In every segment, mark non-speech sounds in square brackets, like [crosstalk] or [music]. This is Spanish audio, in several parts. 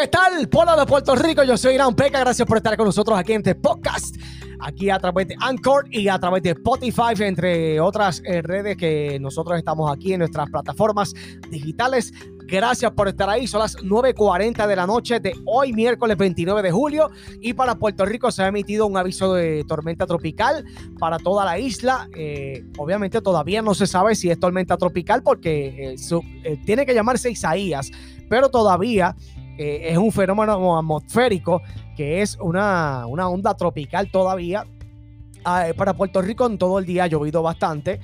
¿Qué tal, Pueblo de Puerto Rico? Yo soy Irán Peca. Gracias por estar con nosotros aquí en este podcast. Aquí a través de Anchor y a través de Spotify, entre otras eh, redes que nosotros estamos aquí en nuestras plataformas digitales. Gracias por estar ahí. Son las 9.40 de la noche de hoy, miércoles 29 de julio. Y para Puerto Rico se ha emitido un aviso de tormenta tropical para toda la isla. Eh, obviamente todavía no se sabe si es tormenta tropical porque eh, tiene que llamarse Isaías, pero todavía es un fenómeno atmosférico que es una, onda tropical todavía. Ah, eh, para Puerto Rico en todo el día ha llovido bastante.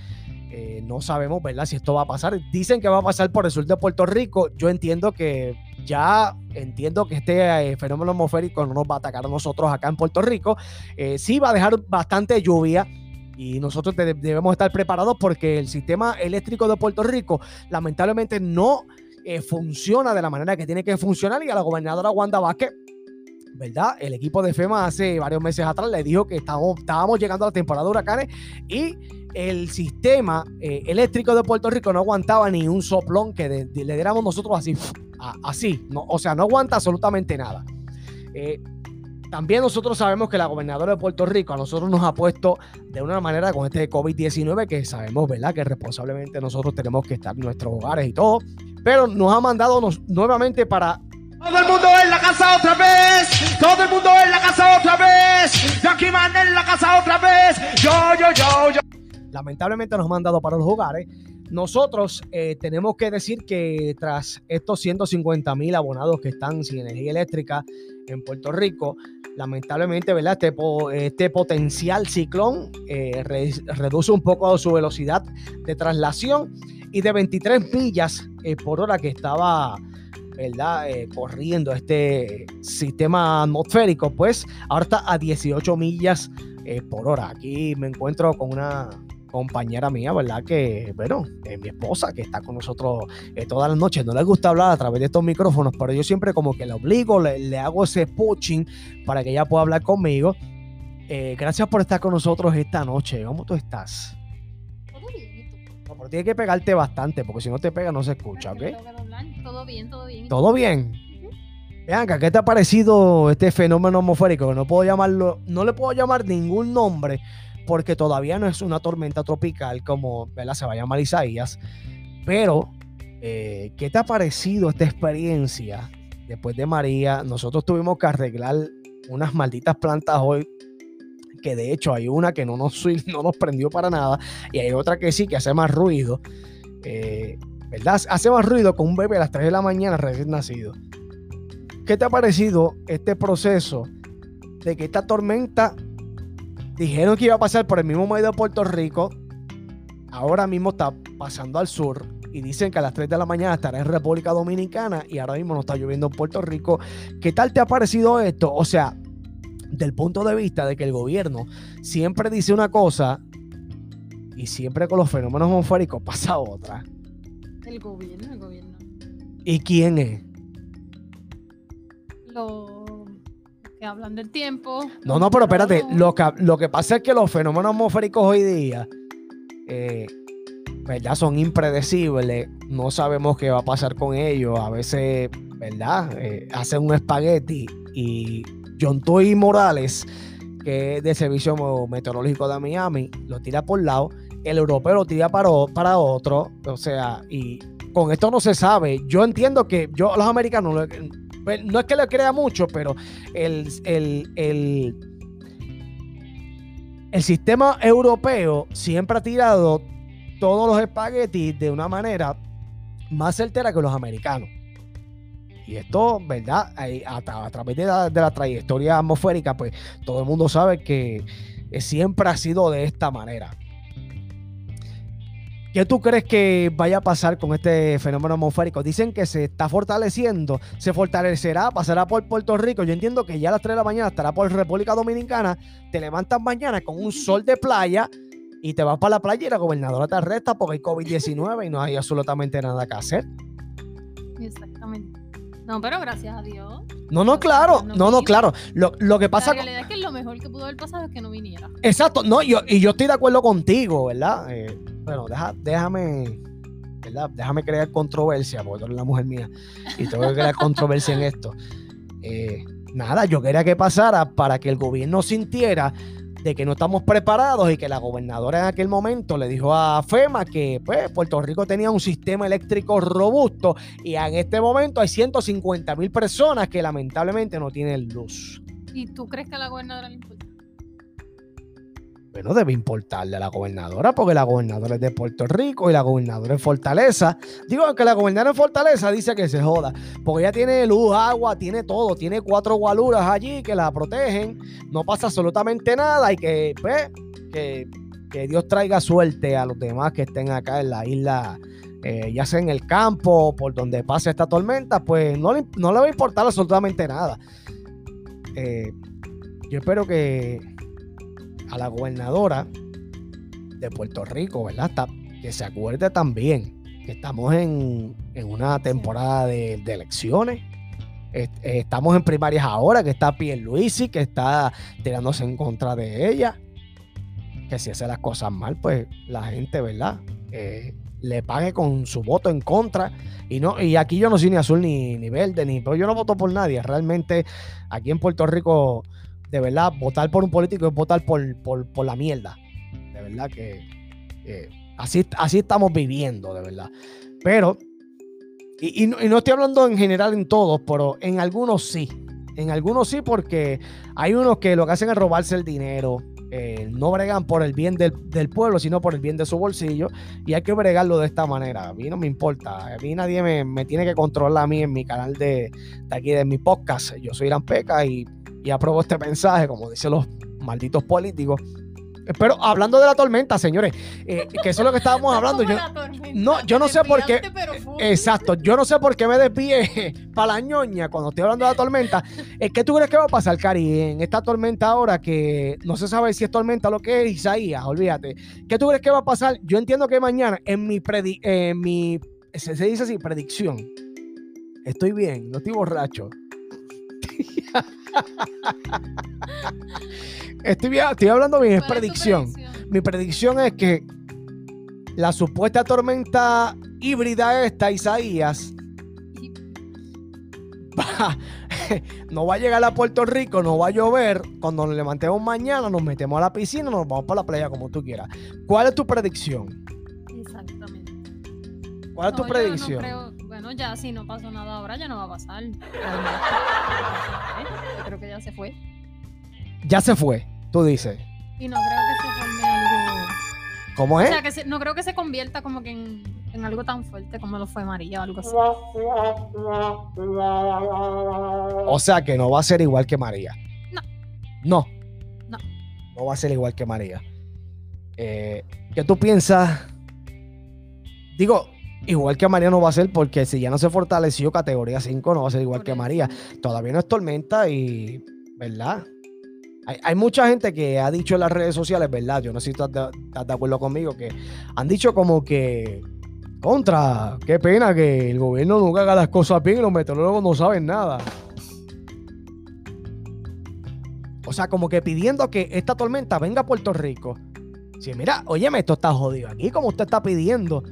Eh, no sabemos, ¿verdad? Si esto va a pasar. Dicen que va a pasar por el sur de Puerto Rico. Yo entiendo que ya entiendo que este eh, fenómeno atmosférico no nos va a atacar a nosotros acá en Puerto Rico. sí va a dejar bastante lluvia y nosotros debemos estar preparados porque el sistema eléctrico de Puerto Rico lamentablemente no eh, funciona de la manera que tiene que funcionar y a la gobernadora Wanda Vázquez ¿verdad? El equipo de FEMA hace varios meses atrás le dijo que estábamos, llegando a la temporada de huracanes y el sistema eh, eléctrico de Puerto Rico no aguantaba ni un soplón que le diéramos nosotros así, así, o sea, no aguanta absolutamente nada. Eh, también nosotros sabemos que la gobernadora de Puerto Rico a nosotros nos ha puesto de una manera con este COVID-19 que sabemos, ¿verdad? Que responsablemente nosotros tenemos que estar en nuestros hogares y todo pero nos ha mandado nuevamente para todo el mundo en la casa otra vez. Todo el mundo en la casa otra vez. Jackie Man en la casa otra vez. Yo, yo, yo, yo. Lamentablemente nos ha mandado para los hogares. Nosotros eh, tenemos que decir que tras estos 150 mil abonados que están sin energía eléctrica en Puerto Rico, lamentablemente, ¿verdad? Este, este potencial ciclón eh, reduce un poco su velocidad de traslación y de 23 millas eh, por hora que estaba ¿verdad? Eh, corriendo este sistema atmosférico, pues ahora está a 18 millas eh, por hora. Aquí me encuentro con una compañera mía, ¿verdad? Que, bueno, es mi esposa, que está con nosotros todas las noches. No le gusta hablar a través de estos micrófonos, pero yo siempre como que le obligo, le, hago ese pushing para que ella pueda hablar conmigo. gracias por estar con nosotros esta noche. ¿Cómo tú estás? Pero tienes que pegarte bastante, porque si no te pega no se escucha, ¿ok? Todo bien, todo bien. ¿Todo bien? Bianca, ¿qué te ha parecido este fenómeno atmosférico? Que no puedo llamarlo, no le puedo llamar ningún nombre, porque todavía no es una tormenta tropical como ¿verdad? se va a llamar Isaías. Pero, eh, ¿qué te ha parecido esta experiencia? Después de María, nosotros tuvimos que arreglar unas malditas plantas hoy que de hecho hay una que no nos, [laughs] no nos prendió para nada y hay otra que sí, que hace más ruido. Eh, ¿Verdad? Hace más ruido con un bebé a las 3 de la mañana recién nacido. ¿Qué te ha parecido este proceso de que esta tormenta dijeron que iba a pasar por el mismo medio de Puerto Rico? Ahora mismo está pasando al sur y dicen que a las 3 de la mañana estará en República Dominicana y ahora mismo no está lloviendo en Puerto Rico. ¿Qué tal te ha parecido esto? O sea, del punto de vista de que el gobierno siempre dice una cosa y siempre con los fenómenos atmosféricos pasa otra. El gobierno, el gobierno. ¿Y quién es? Los que hablan del tiempo. No, no, pero espérate, lo que, lo que pasa es que los fenómenos atmosféricos hoy día, eh, ¿verdad? Son impredecibles, no sabemos qué va a pasar con ellos, a veces, ¿verdad? Eh, hacen un espagueti y John Toy Morales, que es del Servicio Meteorológico de Miami, lo tira por lado, el europeo lo tira para, para otro, o sea, y con esto no se sabe. Yo entiendo que yo los americanos, pues, no es que le crea mucho, pero el, el, el, el sistema europeo siempre ha tirado todos los espaguetis de una manera más certera que los americanos. Y esto, ¿verdad? A, través de la, trayectoria atmosférica, pues todo el mundo sabe que eh, siempre ha sido de esta manera. ¿Qué tú crees que vaya a pasar con este fenómeno atmosférico? Dicen que se está fortaleciendo, se fortalecerá, pasará por Puerto Rico. Yo entiendo que ya a las 3 de la mañana estará por República Dominicana. Te levantas mañana con un sol de playa y te vas para la playa y la gobernadora te arresta porque hay COVID-19 y no hay absolutamente nada que hacer. Exactamente. No, pero gracias a Dios. No, no, claro. No, no, claro. Lo, que pasa. La realidad es que lo mejor que pudo haber pasado es que no viniera. Exacto. No, yo, y yo estoy de acuerdo contigo, ¿verdad? Eh, bueno, deja, déjame. ¿verdad? Déjame crear controversia, porque tú eres la mujer mía. Y tengo que crear controversia en esto. eh, nada, yo quería que pasara para que el gobierno sintiera de que no estamos preparados y que la gobernadora en aquel momento le dijo a FEMA que pues, Puerto Rico tenía un sistema eléctrico robusto y en este momento hay 150 mil personas que lamentablemente no tienen luz. ¿Y tú crees que a la gobernadora le importa? Bueno, debe importarle a la gobernadora porque la gobernadora es de Puerto Rico y la gobernadora es Fortaleza. Digo que la gobernadora en Fortaleza dice que se joda porque ella tiene luz, agua, tiene todo, tiene cuatro gualuras allí que la protegen, no pasa absolutamente nada y que, pues, que, que Dios traiga suerte a los demás que estén acá en la isla, eh, ya sea en el campo, por donde pase esta tormenta, pues no le, no le va a importar absolutamente nada. Eh, yo espero que a la gobernadora de Puerto Rico, ¿verdad? Que se acuerde también que estamos en, en una temporada de, elecciones. Eh, Estamos en primarias ahora, que está Pierluisi, que está tirándose en contra de ella. Que si hace las cosas mal, pues la gente, ¿verdad? Eh, le pague con su voto en contra. Y no, y aquí yo no soy ni azul ni, ni verde, ni, pero yo no voto por nadie. Realmente, aquí en Puerto Rico, de verdad, votar por un político es votar por, por, por la mierda. De verdad que así, así estamos viviendo, de verdad. Pero, y, y no, y no estoy hablando en general en todos, pero en algunos sí. En algunos sí, porque hay unos que lo que hacen es robarse el dinero. eh, no bregan por el bien del, del pueblo, sino por el bien de su bolsillo. Y hay que bregarlo de esta manera. A mí no me importa. A mí nadie me, me tiene que controlar a mí en mi canal de, de aquí, de mi podcast. Yo soy Irán Peca y, y apruebo este mensaje, como dicen los malditos políticos. Pero hablando de la tormenta, señores, eh, que eso es lo que estábamos [laughs] hablando. Yo, no, yo no sé por qué- Exacto, yo no sé por qué me desvié [laughs] para la ñoña cuando estoy hablando de la tormenta. Eh, ¿Qué tú crees que va a pasar, Cari, en esta tormenta ahora que no se sabe si es tormenta o lo que es Isaías? Olvídate. ¿Qué tú crees que va a pasar? Yo entiendo que mañana en mi, predi- en mi se, se dice así, predicción. Estoy bien, no estoy borracho. Estoy, estoy hablando bien, es predicción. Mi predicción es que la supuesta tormenta híbrida esta, Isaías, va- [laughs] no va a llegar a Puerto Rico, no va a llover. Cuando nos levantemos mañana, nos metemos a la piscina, nos vamos para la playa como tú quieras. ¿Cuál es tu predicción? Exactamente. ¿Cuál es tu predicción? no creo- bueno, ya si no pasó nada ahora, ya no va a pasar. [laughs] Yo creo que ya se fue. Ya se fue, tú dices. Y no creo que se forme algo. ¿Cómo O es? sea, que se- no creo que se convierta como que en, en algo tan fuerte como lo fue María o algo así. O sea que no va a ser igual que María. No. No. No. No va a ser igual que María. Eh, ¿Qué tú piensas? Digo, igual que María no va a ser porque si ya no se fortaleció categoría 5 no va a ser igual que. María. Todavía no es tormenta y, ¿verdad? Hay, hay mucha gente que ha dicho en las redes sociales, ¿verdad? Yo no sé si estás de, estás de acuerdo conmigo, que han dicho como que, contra, qué pena que el gobierno nunca haga las cosas bien y los meteorólogos no saben nada. O sea, como que pidiendo que esta tormenta venga a Puerto Rico. Si mira, óyeme, esto está jodido aquí, como usted está pidiendo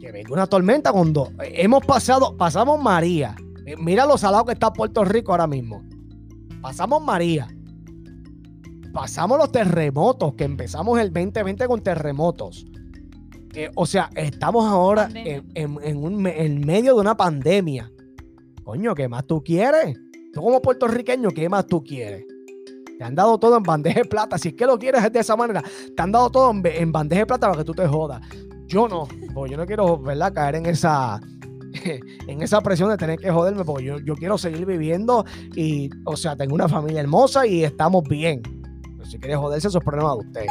que venga una tormenta cuando hemos pasado, pasamos María. Eh, Mira lo salado que está Puerto Rico ahora mismo. Pasamos María. Pasamos los terremotos, que empezamos el 2020 con terremotos. Eh, o sea, estamos ahora en, en- en un me- en medio de una pandemia. Coño, ¿qué más tú quieres? Tú como puertorriqueño, ¿qué más tú quieres? Te han dado todo en bandeja de plata. Si es que lo quieres de esa manera, te han dado todo en, en bandeja de plata para que tú te jodas. Yo no, porque yo no quiero, ¿verdad? Caer en esa, [laughs] en esa presión de tener que joderme, porque yo, yo quiero seguir viviendo y, o sea, tengo una familia hermosa y estamos bien. Pero si quieres joderse, eso es problema de usted.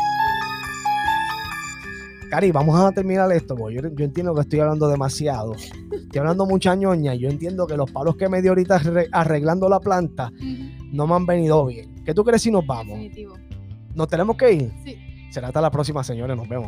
Cari, vamos a terminar esto, porque yo, yo entiendo que estoy hablando demasiado. Estoy hablando mucha ñoña. y Yo entiendo que los palos que me dio ahorita arre- arreglando la planta no me han venido bien. ¿Qué tú crees si nos vamos? Definitivo. ¿Nos tenemos que ir? Sí. Será hasta la próxima, señores. Nos vemos.